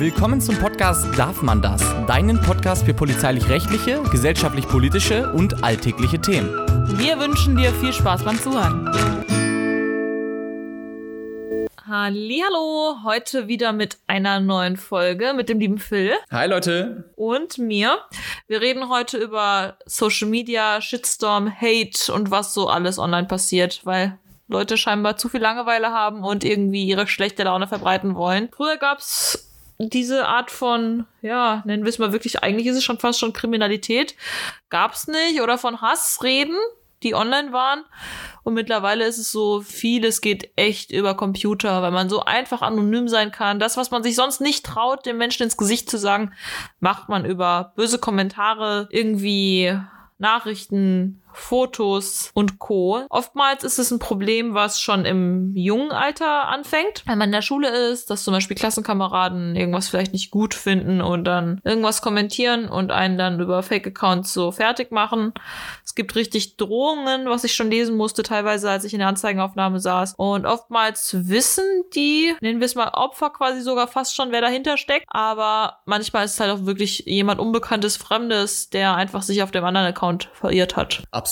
Willkommen zum Podcast Darf man das? Deinen Podcast für polizeilich-rechtliche, gesellschaftlich-politische und alltägliche Themen. Wir wünschen dir viel Spaß beim Zuhören. Hallo, heute wieder mit einer neuen Folge mit dem lieben Phil Hi Leute. und mir. Wir reden heute über Social Media, Shitstorm, Hate und was so alles online passiert, weil Leute scheinbar zu viel Langeweile haben und irgendwie ihre schlechte Laune verbreiten wollen. Früher gab's diese Art von, ja, nennen wir es mal wirklich, eigentlich ist es schon fast schon Kriminalität, gab's nicht oder von Hass reden, die online waren. Und mittlerweile ist es so, vieles geht echt über Computer, weil man so einfach anonym sein kann. Das, was man sich sonst nicht traut, dem Menschen ins Gesicht zu sagen, macht man über böse Kommentare, irgendwie Nachrichten, Fotos und Co. Oftmals ist es ein Problem, was schon im jungen Alter anfängt, wenn man in der Schule ist, dass zum Beispiel Klassenkameraden irgendwas vielleicht nicht gut finden und dann irgendwas kommentieren und einen dann über Fake-Accounts so fertig machen. Es gibt richtig Drohungen, was ich schon lesen musste, teilweise als ich in der Anzeigenaufnahme saß. Und oftmals wissen die, nennen wir es mal Opfer quasi sogar fast schon, wer dahinter steckt. Aber manchmal ist es halt auch wirklich jemand Unbekanntes, Fremdes, der einfach sich auf dem anderen Account verirrt hat. Absolut,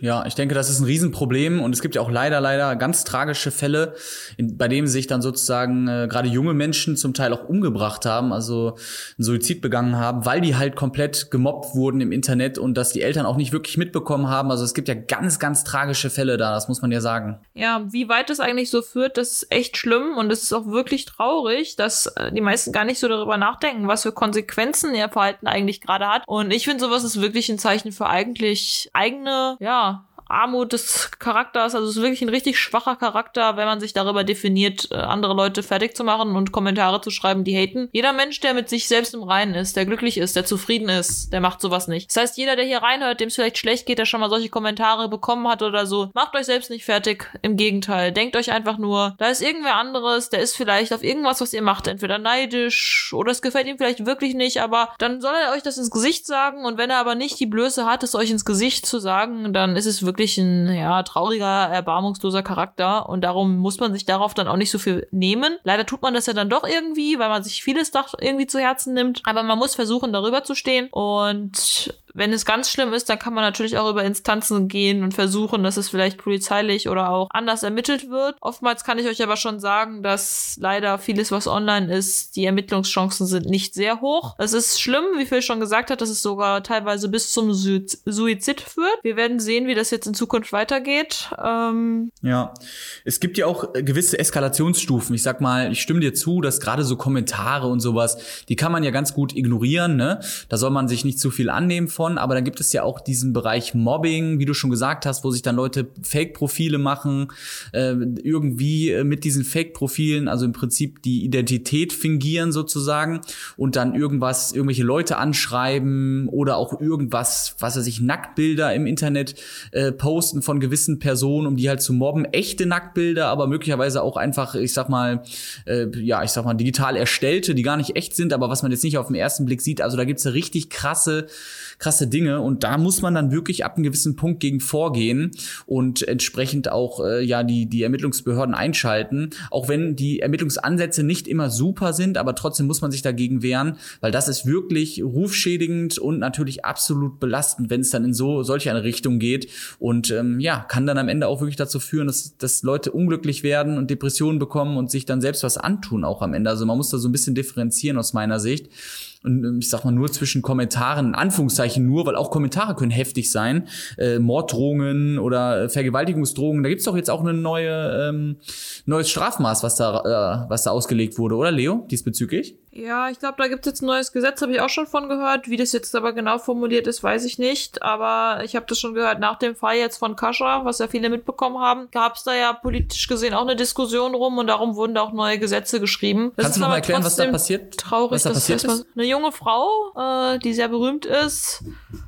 ja. Ich denke, das ist ein Riesenproblem und es gibt ja auch leider, leider ganz tragische Fälle, in, bei denen sich dann sozusagen äh, gerade junge Menschen zum Teil auch umgebracht haben, also einen Suizid begangen haben, weil die halt komplett gemobbt wurden im Internet und dass die Eltern auch nicht wirklich mitbekommen haben. Also es gibt ja ganz, ganz tragische Fälle da, das muss man ja sagen. Ja, wie weit das eigentlich so führt, das ist echt schlimm und es ist auch wirklich traurig, dass äh, die meisten gar nicht so darüber nachdenken, was für Konsequenzen ihr Verhalten eigentlich gerade hat. Und ich finde, sowas ist wirklich ein Zeichen für eigentlich eigene, ja, Armut des Charakters. Also es ist wirklich ein richtig schwacher Charakter, wenn man sich darüber definiert, äh, andere Leute fertig zu machen und Kommentare zu schreiben, die haten. Jeder Mensch, der mit sich selbst im Reinen ist, der glücklich ist, der zufrieden ist, der macht sowas nicht. Das heißt, jeder, der hier reinhört, dem es vielleicht schlecht geht, der schon mal solche Kommentare bekommen hat oder so, macht euch selbst nicht fertig. Im Gegenteil, denkt euch einfach nur, da ist irgendwer anderes, der ist vielleicht auf irgendwas, was ihr macht, entweder neidisch oder es gefällt ihm vielleicht wirklich nicht, aber dann soll er euch das ins Gesicht sagen und wenn er aber nicht die Blöße hat, es euch ins Gesicht zu sagen, dann ist es wirklich ein ja, trauriger, erbarmungsloser Charakter und darum muss man sich darauf dann auch nicht so viel nehmen. Leider tut man das ja dann doch irgendwie, weil man sich vieles doch irgendwie zu Herzen nimmt, aber man muss versuchen, darüber zu stehen und wenn es ganz schlimm ist, dann kann man natürlich auch über Instanzen gehen und versuchen, dass es vielleicht polizeilich oder auch anders ermittelt wird. Oftmals kann ich euch aber schon sagen, dass leider vieles, was online ist, die Ermittlungschancen sind nicht sehr hoch. Es ist schlimm, wie Phil schon gesagt hat, dass es sogar teilweise bis zum Suizid führt. Wir werden sehen, wie das jetzt in Zukunft weitergeht. Ähm ja, es gibt ja auch gewisse Eskalationsstufen. Ich sag mal, ich stimme dir zu, dass gerade so Kommentare und sowas, die kann man ja ganz gut ignorieren. Ne? Da soll man sich nicht zu viel annehmen von. Aber dann gibt es ja auch diesen Bereich Mobbing, wie du schon gesagt hast, wo sich dann Leute Fake-Profile machen, äh, irgendwie mit diesen Fake-Profilen, also im Prinzip die Identität fingieren sozusagen und dann irgendwas, irgendwelche Leute anschreiben oder auch irgendwas, was weiß ich, Nacktbilder im Internet äh, posten von gewissen Personen, um die halt zu mobben. Echte Nacktbilder, aber möglicherweise auch einfach, ich sag mal, äh, ja, ich sag mal, digital erstellte, die gar nicht echt sind, aber was man jetzt nicht auf den ersten Blick sieht. Also da gibt's ja richtig krasse, krasse Dinge und da muss man dann wirklich ab einem gewissen Punkt gegen vorgehen und entsprechend auch äh, ja die die Ermittlungsbehörden einschalten, auch wenn die Ermittlungsansätze nicht immer super sind, aber trotzdem muss man sich dagegen wehren, weil das ist wirklich rufschädigend und natürlich absolut belastend, wenn es dann in so solche eine Richtung geht und ähm, ja kann dann am Ende auch wirklich dazu führen, dass dass Leute unglücklich werden und Depressionen bekommen und sich dann selbst was antun auch am Ende. Also man muss da so ein bisschen differenzieren aus meiner Sicht und ich sag mal nur zwischen Kommentaren, in Anführungszeichen nur, weil auch Kommentare können heftig sein, äh, Morddrohungen oder Vergewaltigungsdrohungen. Da gibt's doch jetzt auch eine neue ähm, neues Strafmaß, was da äh, was da ausgelegt wurde, oder Leo diesbezüglich? Ja, ich glaube, da gibt es jetzt ein neues Gesetz, habe ich auch schon von gehört. Wie das jetzt aber genau formuliert ist, weiß ich nicht. Aber ich habe das schon gehört, nach dem Fall jetzt von Kascha, was ja viele mitbekommen haben, gab es da ja politisch gesehen auch eine Diskussion rum und darum wurden da auch neue Gesetze geschrieben. Das Kannst du noch mal erklären, was da passiert? Traurig, was da passiert ist? eine junge Frau, äh, die sehr berühmt ist,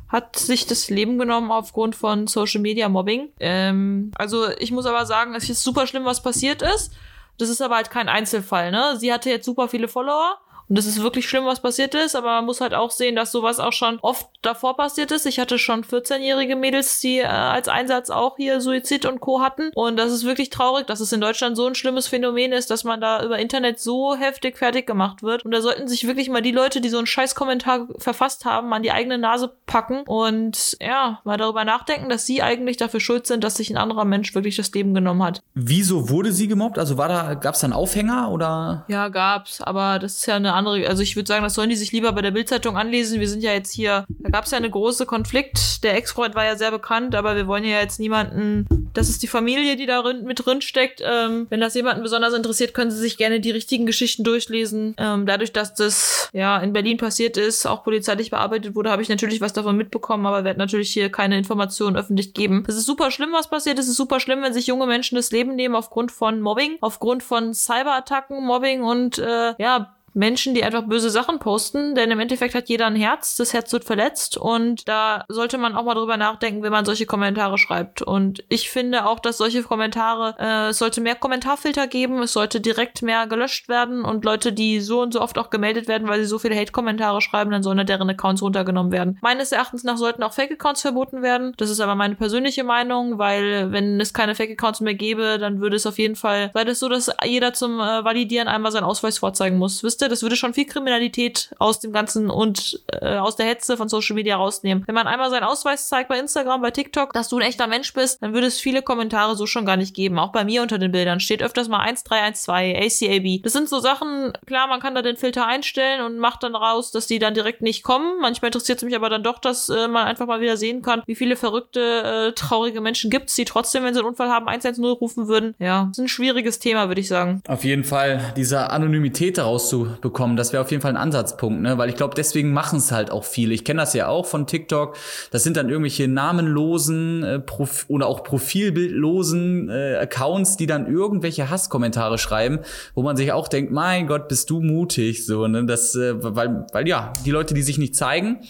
hat sich das Leben genommen aufgrund von Social Media Mobbing. Ähm, also ich muss aber sagen, es ist super schlimm, was passiert ist. Das ist aber halt kein Einzelfall, ne? Sie hatte jetzt super viele Follower und das ist wirklich schlimm, was passiert ist, aber man muss halt auch sehen, dass sowas auch schon oft davor passiert ist. Ich hatte schon 14-jährige Mädels, die äh, als Einsatz auch hier Suizid und Co. hatten. Und das ist wirklich traurig, dass es in Deutschland so ein schlimmes Phänomen ist, dass man da über Internet so heftig fertig gemacht wird. Und da sollten sich wirklich mal die Leute, die so einen Scheiß-Kommentar verfasst haben, an die eigene Nase packen und ja, mal darüber nachdenken, dass sie eigentlich dafür schuld sind, dass sich ein anderer Mensch wirklich das Leben genommen hat. Wieso wurde sie gemobbt? Also war da, gab es da einen Aufhänger oder? Ja, gab's, aber das ist ja eine andere, also ich würde sagen, das sollen die sich lieber bei der Bildzeitung anlesen. Wir sind ja jetzt hier, da gab's ja eine große Konflikt. Der Ex-Freund war ja sehr bekannt, aber wir wollen ja jetzt niemanden, das ist die Familie, die da mit drin steckt. Ähm, wenn das jemanden besonders interessiert, können sie sich gerne die richtigen Geschichten durchlesen. Ähm, dadurch, dass das ja in Berlin passiert ist, auch polizeilich bearbeitet wurde, habe ich natürlich was davon mitbekommen, aber werde natürlich hier keine Informationen öffentlich geben. Es ist super schlimm, was passiert. Es ist super schlimm, wenn sich junge Menschen das Leben nehmen aufgrund von Mobbing, aufgrund von Cyberattacken, Mobbing und äh, ja, Menschen, die einfach böse Sachen posten, denn im Endeffekt hat jeder ein Herz, das Herz wird verletzt und da sollte man auch mal drüber nachdenken, wenn man solche Kommentare schreibt. Und ich finde auch, dass solche Kommentare, äh, es sollte mehr Kommentarfilter geben, es sollte direkt mehr gelöscht werden und Leute, die so und so oft auch gemeldet werden, weil sie so viele Hate-Kommentare schreiben, dann sollen deren Accounts runtergenommen werden. Meines Erachtens nach sollten auch Fake-Accounts verboten werden. Das ist aber meine persönliche Meinung, weil wenn es keine Fake-Accounts mehr gäbe, dann würde es auf jeden Fall, sei das so, dass jeder zum äh, Validieren einmal seinen Ausweis vorzeigen muss. Wisst wüsste, das würde schon viel Kriminalität aus dem Ganzen und äh, aus der Hetze von Social Media rausnehmen. Wenn man einmal seinen Ausweis zeigt bei Instagram, bei TikTok, dass du ein echter Mensch bist, dann würde es viele Kommentare so schon gar nicht geben. Auch bei mir unter den Bildern steht öfters mal 1312, ACAB. Das sind so Sachen, klar, man kann da den Filter einstellen und macht dann raus, dass die dann direkt nicht kommen. Manchmal interessiert es mich aber dann doch, dass äh, man einfach mal wieder sehen kann, wie viele verrückte, äh, traurige Menschen gibt es, die trotzdem, wenn sie einen Unfall haben, 110 rufen würden. Ja, ist ein schwieriges Thema, würde ich sagen. Auf jeden Fall, diese Anonymität daraus zu bekommen. Das wäre auf jeden Fall ein Ansatzpunkt, ne? Weil ich glaube, deswegen machen es halt auch viele. Ich kenne das ja auch von TikTok. Das sind dann irgendwelche namenlosen äh, Prof oder auch profilbildlosen äh, Accounts, die dann irgendwelche Hasskommentare schreiben, wo man sich auch denkt, mein Gott, bist du mutig, so, ne? Das, äh, weil, weil ja, die Leute, die sich nicht zeigen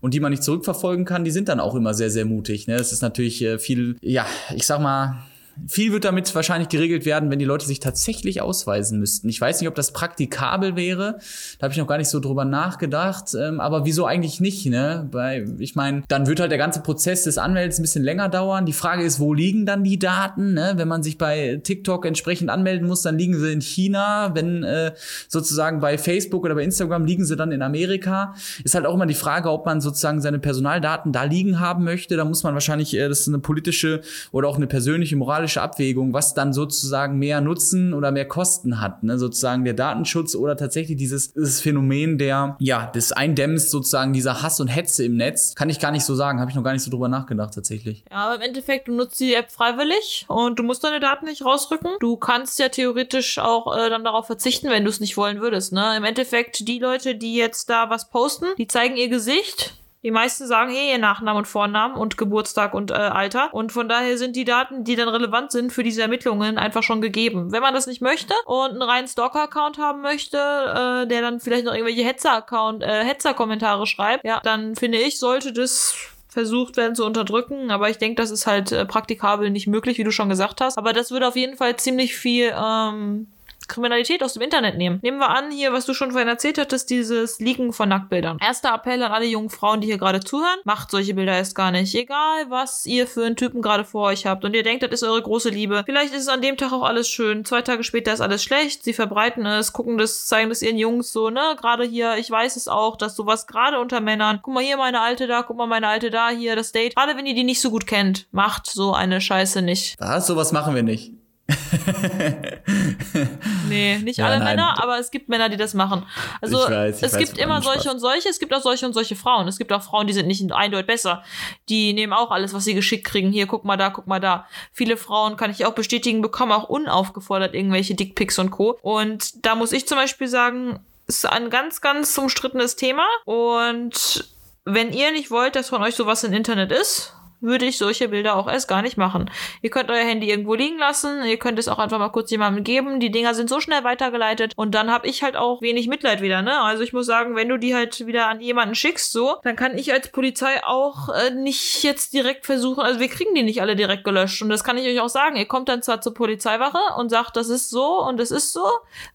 und die man nicht zurückverfolgen kann, die sind dann auch immer sehr, sehr mutig. Ne? Das ist natürlich äh, viel, ja, ich sag mal, viel wird damit wahrscheinlich geregelt werden, wenn die Leute sich tatsächlich ausweisen müssten. Ich weiß nicht, ob das praktikabel wäre. Da habe ich noch gar nicht so drüber nachgedacht. Ähm, aber wieso eigentlich nicht? Ne? Weil ich meine, dann wird halt der ganze Prozess des Anmeldens ein bisschen länger dauern. Die Frage ist, wo liegen dann die Daten? Ne? Wenn man sich bei TikTok entsprechend anmelden muss, dann liegen sie in China. Wenn äh, sozusagen bei Facebook oder bei Instagram liegen sie dann in Amerika. Ist halt auch immer die Frage, ob man sozusagen seine Personaldaten da liegen haben möchte. Da muss man wahrscheinlich, äh, das ist eine politische oder auch eine persönliche moralische moralische Abwägung, was dann sozusagen mehr Nutzen oder mehr Kosten hat. Ne? Sozusagen der Datenschutz oder tatsächlich dieses, dieses Phänomen der, ja, des Eindämmens sozusagen dieser Hass und Hetze im Netz. Kann ich gar nicht so sagen, habe ich noch gar nicht so drüber nachgedacht tatsächlich. Ja, aber im Endeffekt, du nutzt die App freiwillig und du musst deine Daten nicht rausrücken. Du kannst ja theoretisch auch äh, dann darauf verzichten, wenn du es nicht wollen würdest. Ne? Im Endeffekt, die Leute, die jetzt da was posten, die zeigen ihr Gesicht die meisten sagen eh ihr Nachnamen und Vornamen und Geburtstag und äh, Alter. Und von daher sind die Daten, die dann relevant sind für diese Ermittlungen, einfach schon gegeben. Wenn man das nicht möchte und einen reinen Stalker-Account haben möchte, äh, der dann vielleicht noch irgendwelche Hetzer-Account, äh, Hetzer-Kommentare schreibt, ja, dann finde ich, sollte das versucht werden zu unterdrücken, aber ich denke, das ist halt äh, praktikabel nicht möglich, wie du schon gesagt hast. Aber das würde auf jeden Fall ziemlich viel ähm, Kriminalität aus dem Internet nehmen. Nehmen wir an, hier, was du schon vorhin erzählt hattest, dieses Leaken von Nacktbildern. Erster Appell an alle jungen Frauen, die hier gerade zuhören, macht solche Bilder erst gar nicht. Egal, was ihr für einen Typen gerade vor euch habt und ihr denkt, das ist eure große Liebe. Vielleicht ist es an dem Tag auch alles schön. Zwei Tage später ist alles schlecht. Sie verbreiten es, gucken das, zeigen das ihren Jungs so, ne? Gerade hier, ich weiß es auch, dass sowas gerade unter Männern, guck mal hier meine alte da, guck mal meine alte da, hier das Date. Gerade wenn ihr die nicht so gut kennt, macht so eine Scheiße nicht. Was? Sowas machen wir nicht. nee, nicht ja, alle nein. Männer, aber es gibt Männer, die das machen. Also ich weiß, ich es weiß, gibt immer solche Spaß. und solche, es gibt auch solche und solche Frauen. Es gibt auch Frauen, die sind nicht eindeutig besser. Die nehmen auch alles, was sie geschickt kriegen. Hier, guck mal da, guck mal da. Viele Frauen, kann ich auch bestätigen, bekommen auch unaufgefordert irgendwelche Dickpics und Co. Und da muss ich zum Beispiel sagen, ist ein ganz, ganz umstrittenes Thema. Und wenn ihr nicht wollt, dass von euch sowas im Internet ist, würde ich solche Bilder auch erst gar nicht machen. Ihr könnt euer Handy irgendwo liegen lassen, ihr könnt es auch einfach mal kurz jemandem geben. Die Dinger sind so schnell weitergeleitet und dann habe ich halt auch wenig Mitleid wieder, ne? Also ich muss sagen, wenn du die halt wieder an jemanden schickst, so, dann kann ich als Polizei auch äh, nicht jetzt direkt versuchen, also wir kriegen die nicht alle direkt gelöscht und das kann ich euch auch sagen. Ihr kommt dann zwar zur Polizeiwache und sagt, das ist so und das ist so,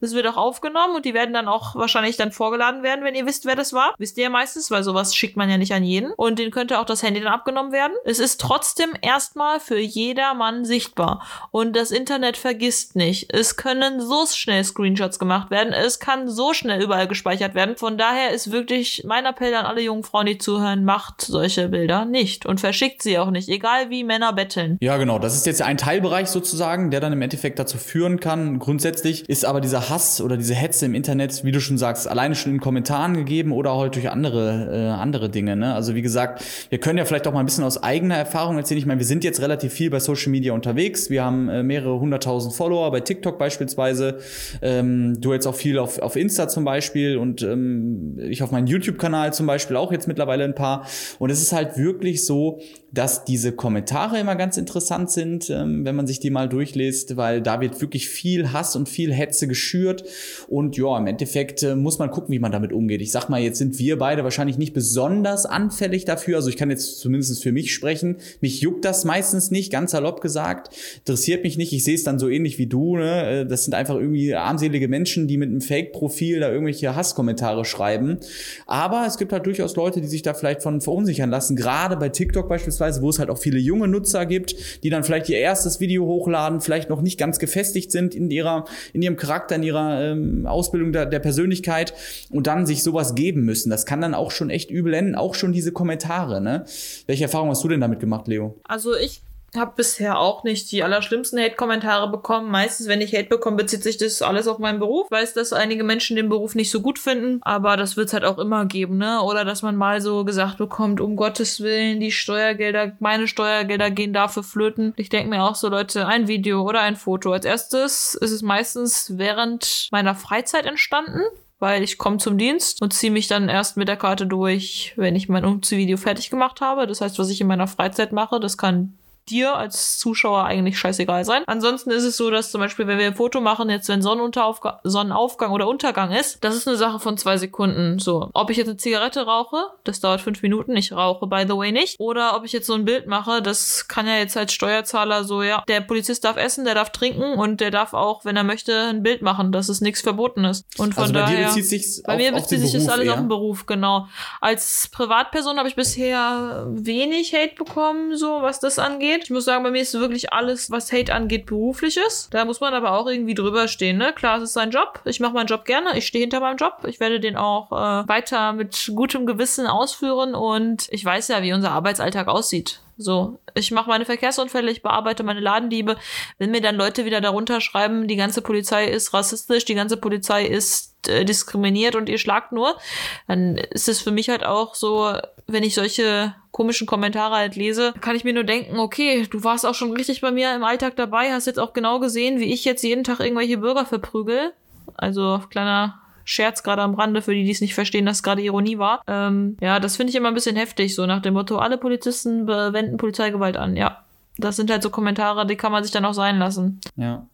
das wird auch aufgenommen und die werden dann auch wahrscheinlich dann vorgeladen werden, wenn ihr wisst, wer das war. Wisst ihr ja meistens, weil sowas schickt man ja nicht an jeden und den könnte auch das Handy dann abgenommen werden. Es ist trotzdem erstmal für jedermann sichtbar. Und das Internet vergisst nicht. Es können so schnell Screenshots gemacht werden. Es kann so schnell überall gespeichert werden. Von daher ist wirklich mein Appell an alle jungen Frauen, die zuhören, macht solche Bilder nicht und verschickt sie auch nicht, egal wie Männer betteln. Ja, genau. Das ist jetzt ein Teilbereich sozusagen, der dann im Endeffekt dazu führen kann. Grundsätzlich ist aber dieser Hass oder diese Hetze im Internet, wie du schon sagst, alleine schon in Kommentaren gegeben oder auch durch andere, äh, andere Dinge. Ne? Also wie gesagt, wir können ja vielleicht auch mal ein bisschen aus eigener Erfahrung erzählen. Ich meine, wir sind jetzt relativ viel bei Social Media unterwegs. Wir haben äh, mehrere hunderttausend Follower bei TikTok beispielsweise. Ähm, du jetzt auch viel auf, auf Insta zum Beispiel und ähm, ich auf meinem YouTube-Kanal zum Beispiel auch jetzt mittlerweile ein paar. Und es ist halt wirklich so, dass diese Kommentare immer ganz interessant sind, ähm, wenn man sich die mal durchliest, weil da wird wirklich viel Hass und viel Hetze geschürt. Und ja, im Endeffekt äh, muss man gucken, wie man damit umgeht. Ich sag mal, jetzt sind wir beide wahrscheinlich nicht besonders anfällig dafür. Also ich kann jetzt zumindest für mich sprechen. Mich juckt das meistens nicht, ganz salopp gesagt. Interessiert mich nicht. Ich sehe es dann so ähnlich wie du. Ne? Äh, das sind einfach irgendwie armselige Menschen, die mit einem Fake-Profil da irgendwelche Hasskommentare schreiben. Aber es gibt halt durchaus Leute, die sich da vielleicht von verunsichern lassen. Gerade bei TikTok beispielsweise beispielsweise, wo es halt auch viele junge Nutzer gibt, die dann vielleicht ihr erstes Video hochladen, vielleicht noch nicht ganz gefestigt sind in ihrer, in ihrem Charakter, in ihrer ähm, Ausbildung der, der Persönlichkeit und dann sich sowas geben müssen. Das kann dann auch schon echt übel enden, auch schon diese Kommentare. Ne? Welche Erfahrung hast du denn damit gemacht, Leo? Also ich habe bisher auch nicht die allerschlimmsten Hate-Kommentare bekommen. Meistens, wenn ich Hate bekomme, bezieht sich das alles auf meinen Beruf. Ich weiß, dass einige Menschen den Beruf nicht so gut finden, aber das wird es halt auch immer geben, ne? Oder dass man mal so gesagt bekommt, um Gottes Willen, die Steuergelder, meine Steuergelder gehen dafür flöten. Ich denke mir auch so, Leute, ein Video oder ein Foto. Als erstes ist es meistens während meiner Freizeit entstanden weil ich komme zum Dienst und ziehe mich dann erst mit der Karte durch, wenn ich mein Umziehvideo fertig gemacht habe. Das heißt, was ich in meiner Freizeit mache, das kann dir als Zuschauer eigentlich scheißegal sein. Ansonsten ist es so, dass zum Beispiel, wenn wir ein Foto machen, jetzt wenn Sonnenaufgang oder Untergang ist, das ist eine Sache von zwei Sekunden. So, ob ich jetzt eine Zigarette rauche, das dauert fünf Minuten. Ich rauche, by the way, nicht. Oder ob ich jetzt so ein Bild mache, das kann ja jetzt als Steuerzahler so, ja, der Polizist darf essen, der darf trinken und der darf auch, wenn er möchte, ein Bild machen, dass es nichts verboten ist. Und von also bei daher, dir bezieht sich bei mir bezieht sich das alles eher? auf den Beruf, genau. Als Privatperson habe ich bisher wenig Hate bekommen, so was das angeht angeht. Ich muss sagen, bei mir ist wirklich alles, was Hate angeht, berufliches. Da muss man aber auch irgendwie drüber stehen. Ne? Klar, es ist sein Job. Ich mache meinen Job gerne. Ich stehe hinter meinem Job. Ich werde den auch äh, weiter mit gutem Gewissen ausführen und ich weiß ja, wie unser Arbeitsalltag aussieht. So, ich mache meine Verkehrsunfälle, ich bearbeite meine Ladendiebe. Wenn mir dann Leute wieder darunter schreiben, die ganze Polizei ist rassistisch, die ganze Polizei ist äh, diskriminiert und ihr schlagt nur, dann ist es für mich halt auch so, wenn ich solche komischen Kommentare halt lese, kann ich mir nur denken, okay, du warst auch schon richtig bei mir im Alltag dabei, hast jetzt auch genau gesehen, wie ich jetzt jeden Tag irgendwelche Bürger verprügel. Also kleiner Scherz gerade am Rande, für die, die es nicht verstehen, dass gerade Ironie war. Ähm, ja, das finde ich immer ein bisschen heftig, so nach dem Motto, alle Polizisten wenden Polizeigewalt an. Ja, das sind halt so Kommentare, die kann man sich dann auch sein lassen. Ja.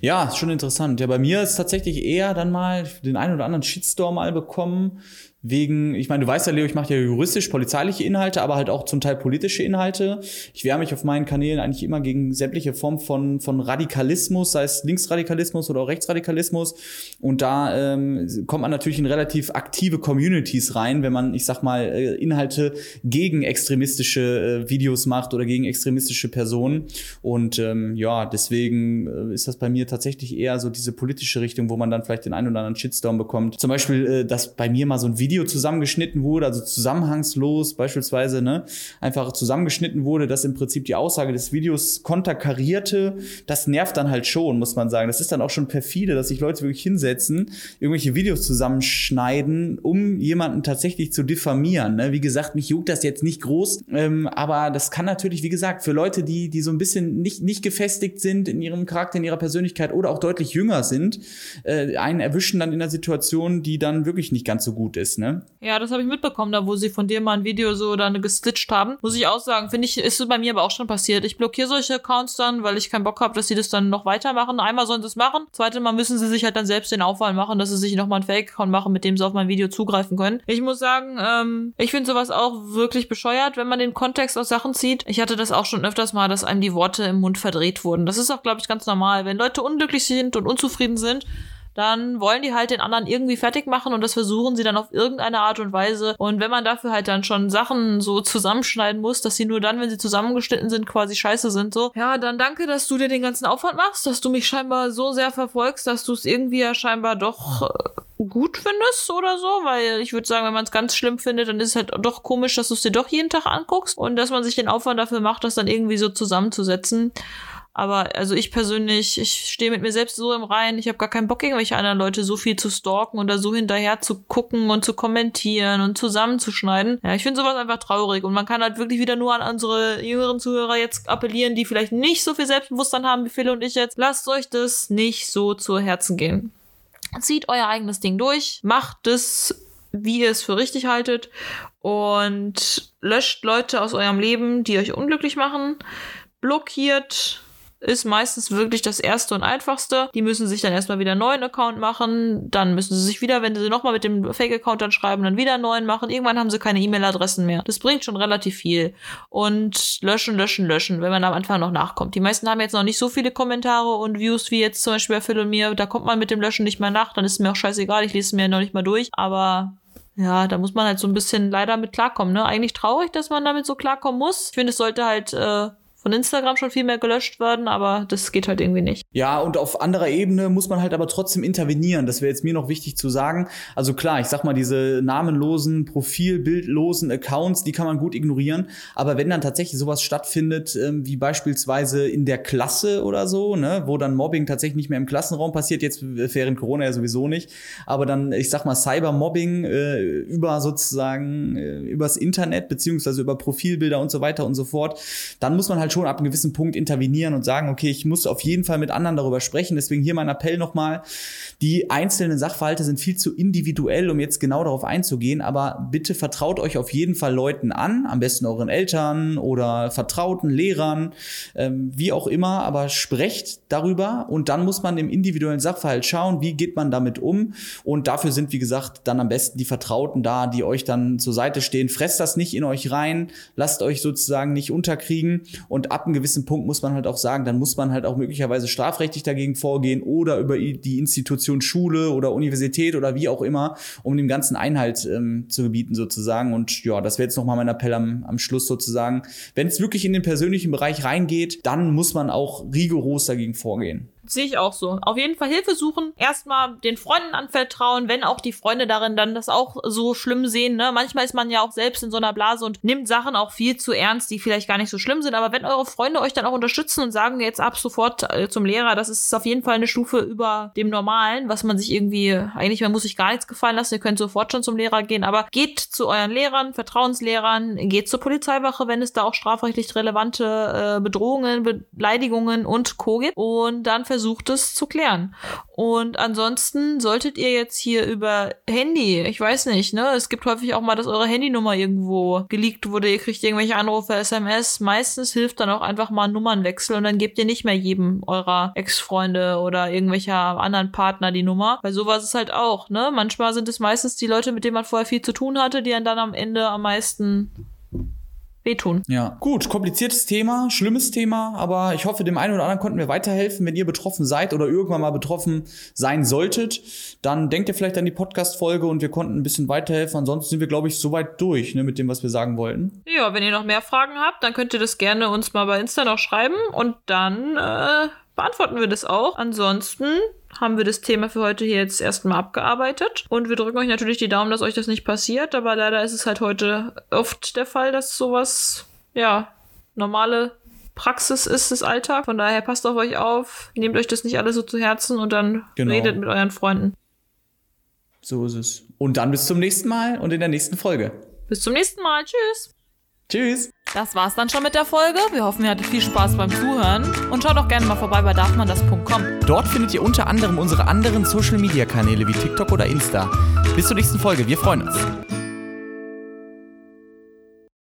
Ja, schon interessant. Ja, bei mir ist tatsächlich eher dann mal den einen oder anderen Shitstorm mal bekommen wegen, ich meine, du weißt ja, Leo, ich mache ja juristisch-polizeiliche Inhalte, aber halt auch zum Teil politische Inhalte. Ich wehre mich auf meinen Kanälen eigentlich immer gegen sämtliche Formen von, von Radikalismus, sei es Linksradikalismus oder auch Rechtsradikalismus. Und da ähm, kommt man natürlich in relativ aktive Communities rein, wenn man, ich sag mal, äh, Inhalte gegen extremistische äh, Videos macht oder gegen extremistische Personen. Und ähm, ja, deswegen äh, ist das bei mir tatsächlich eher so diese politische Richtung, wo man dann vielleicht den einen oder anderen Shitstorm bekommt. Zum Beispiel, äh, dass bei mir mal so ein Video Video zusammengeschnitten wurde, also zusammenhangslos beispielsweise, ne, einfach zusammengeschnitten wurde, dass im Prinzip die Aussage des Videos konterkarierte, das nervt dann halt schon, muss man sagen. Das ist dann auch schon perfide, dass sich Leute wirklich hinsetzen, irgendwelche Videos zusammenschneiden, um jemanden tatsächlich zu diffamieren. Ne? Wie gesagt, mich juckt das jetzt nicht groß, ähm, aber das kann natürlich, wie gesagt, für Leute, die, die so ein bisschen nicht, nicht gefestigt sind in ihrem Charakter, in ihrer Persönlichkeit oder auch deutlich jünger sind, äh, einen erwischen dann in einer Situation, die dann wirklich nicht ganz so gut ist. Ne? Ja, das habe ich mitbekommen, da wo sie von dir mal ein Video so dann gestitcht haben. Muss ich auch sagen, finde ich, ist bei mir aber auch schon passiert. Ich blockiere solche Accounts dann, weil ich keinen Bock habe, dass sie das dann noch weitermachen. Einmal sollen sie es machen, zweite Mal müssen sie sich halt dann selbst den Aufwand machen, dass sie sich nochmal einen Fake-Account machen, mit dem sie auf mein Video zugreifen können. Ich muss sagen, ähm, ich finde sowas auch wirklich bescheuert, wenn man den Kontext aus Sachen zieht. Ich hatte das auch schon öfters mal, dass einem die Worte im Mund verdreht wurden. Das ist auch, glaube ich, ganz normal. Wenn Leute unglücklich sind und unzufrieden sind, dann wollen die halt den anderen irgendwie fertig machen und das versuchen sie dann auf irgendeine Art und Weise. Und wenn man dafür halt dann schon Sachen so zusammenschneiden muss, dass sie nur dann, wenn sie zusammengeschnitten sind, quasi scheiße sind, so, ja, dann danke, dass du dir den ganzen Aufwand machst, dass du mich scheinbar so sehr verfolgst, dass du es irgendwie ja scheinbar doch äh, gut findest oder so, weil ich würde sagen, wenn man es ganz schlimm findet, dann ist es halt doch komisch, dass du es dir doch jeden Tag anguckst und dass man sich den Aufwand dafür macht, das dann irgendwie so zusammenzusetzen. Aber also ich persönlich, ich stehe mit mir selbst so im Reinen, ich habe gar keinen Bock, irgendwelche anderen Leute so viel zu stalken oder so hinterher zu gucken und zu kommentieren und zusammenzuschneiden. Ja, ich finde sowas einfach traurig. Und man kann halt wirklich wieder nur an unsere jüngeren Zuhörer jetzt appellieren, die vielleicht nicht so viel Selbstbewusstsein haben wie Phil und ich jetzt. Lasst euch das nicht so zu Herzen gehen. Zieht euer eigenes Ding durch, macht es wie ihr es für richtig haltet und löscht Leute aus eurem Leben, die euch unglücklich machen, blockiert ist meistens wirklich das erste und einfachste. Die müssen sich dann erstmal wieder einen neuen Account machen. Dann müssen sie sich wieder, wenn sie nochmal mit dem Fake-Account dann schreiben, dann wieder einen neuen machen. Irgendwann haben sie keine E-Mail-Adressen mehr. Das bringt schon relativ viel. Und löschen, löschen, löschen, wenn man am Anfang noch nachkommt. Die meisten haben jetzt noch nicht so viele Kommentare und Views wie jetzt zum Beispiel bei Phil und mir. Da kommt man mit dem Löschen nicht mehr nach. Dann ist es mir auch scheißegal. Ich lese es mir noch nicht mal durch. Aber ja, da muss man halt so ein bisschen leider mit klarkommen, ne? Eigentlich traurig, dass man damit so klarkommen muss. Ich finde, es sollte halt äh, von Instagram schon viel mehr gelöscht werden, aber das geht halt irgendwie nicht. Ja, und auf anderer Ebene muss man halt aber trotzdem intervenieren. Das wäre jetzt mir noch wichtig zu sagen. Also klar, ich sag mal, diese namenlosen, profilbildlosen Accounts, die kann man gut ignorieren. Aber wenn dann tatsächlich sowas stattfindet, ähm, wie beispielsweise in der Klasse oder so, ne, wo dann Mobbing tatsächlich nicht mehr im Klassenraum passiert, jetzt während Corona ja sowieso nicht, aber dann, ich sag mal, Cybermobbing äh, über sozusagen äh, übers Internet, beziehungsweise über Profilbilder und so weiter und so fort, dann muss man halt schon schon ab einem gewissen Punkt intervenieren und sagen, okay, ich muss auf jeden Fall mit anderen darüber sprechen. Deswegen hier mein Appell nochmal. Die einzelnen Sachverhalte sind viel zu individuell, um jetzt genau darauf einzugehen. Aber bitte vertraut euch auf jeden Fall Leuten an, am besten euren Eltern oder Vertrauten, Lehrern, ähm, wie auch immer. Aber sprecht darüber und dann muss man im individuellen Sachverhalt schauen, wie geht man damit um. Und dafür sind, wie gesagt, dann am besten die Vertrauten da, die euch dann zur Seite stehen. Fresst das nicht in euch rein, lasst euch sozusagen nicht unterkriegen und ab einem gewissen Punkt muss man halt auch sagen, dann muss man halt auch möglicherweise strafrechtlich dagegen vorgehen oder über die Institution Schule oder Universität oder wie auch immer, um dem ganzen Einhalt ähm, zu gebieten sozusagen. Und ja, das wäre jetzt nochmal mein Appell am, am Schluss sozusagen. Wenn es wirklich in den persönlichen Bereich reingeht, dann muss man auch rigoros dagegen vorgehen. Sehe ich auch so. Auf jeden Fall Hilfe suchen. Erstmal den Freunden anvertrauen, wenn auch die Freunde darin dann das auch so schlimm sehen. Ne? Manchmal ist man ja auch selbst in so einer Blase und nimmt Sachen auch viel zu ernst, die vielleicht gar nicht so schlimm sind. Aber wenn eure Freunde euch dann auch unterstützen und sagen jetzt ab sofort äh, zum Lehrer, das ist auf jeden Fall eine Stufe über dem Normalen, was man sich irgendwie, eigentlich, man muss sich gar nichts gefallen lassen, ihr könnt sofort schon zum Lehrer gehen. Aber geht zu euren Lehrern, Vertrauenslehrern, geht zur Polizeiwache, wenn es da auch strafrechtlich relevante äh, Bedrohungen, Beleidigungen und Co. gibt. Und dann versucht versucht es zu klären. Und ansonsten solltet ihr jetzt hier über Handy, ich weiß nicht, ne, es gibt häufig auch mal, dass eure Handynummer irgendwo geleakt wurde, ihr kriegt irgendwelche Anrufe, SMS. Meistens hilft dann auch einfach mal ein Nummernwechsel und dann gebt ihr nicht mehr jedem eurer Ex-Freunde oder irgendwelcher anderen Partner die Nummer. Weil sowas ist halt auch, ne? Manchmal sind es meistens die Leute, mit denen man vorher viel zu tun hatte, die dann am Ende am meisten wehtun. Ja, gut, kompliziertes Thema, schlimmes Thema, aber ich hoffe, dem einen oder anderen konnten wir weiterhelfen. Wenn ihr betroffen seid oder irgendwann mal betroffen sein solltet, dann denkt ihr vielleicht an die Podcast-Folge und wir konnten ein bisschen weiterhelfen. Ansonsten sind wir, glaube ich, soweit durch ne, mit dem, was wir sagen wollten. Ja, wenn ihr noch mehr Fragen habt, dann könnt ihr das gerne uns mal bei Insta noch schreiben und dann äh, beantworten wir das auch. Ansonsten haben wir das Thema für heute hier jetzt erstmal abgearbeitet. Und wir drücken euch natürlich die Daumen, dass euch das nicht passiert. Aber leider ist es halt heute oft der Fall, dass sowas, ja, normale Praxis ist des Alltag. Von daher passt auf euch auf, nehmt euch das nicht alles so zu Herzen und dann genau. redet mit euren Freunden. So ist es. Und dann bis zum nächsten Mal und in der nächsten Folge. Bis zum nächsten Mal. Tschüss. Tschüss. Das war's dann schon mit der Folge. Wir hoffen, ihr hattet viel Spaß beim Zuhören. Und schaut auch gerne mal vorbei bei darfmandas.com. Dort findet ihr unter anderem unsere anderen Social Media Kanäle wie TikTok oder Insta. Bis zur nächsten Folge. Wir freuen uns.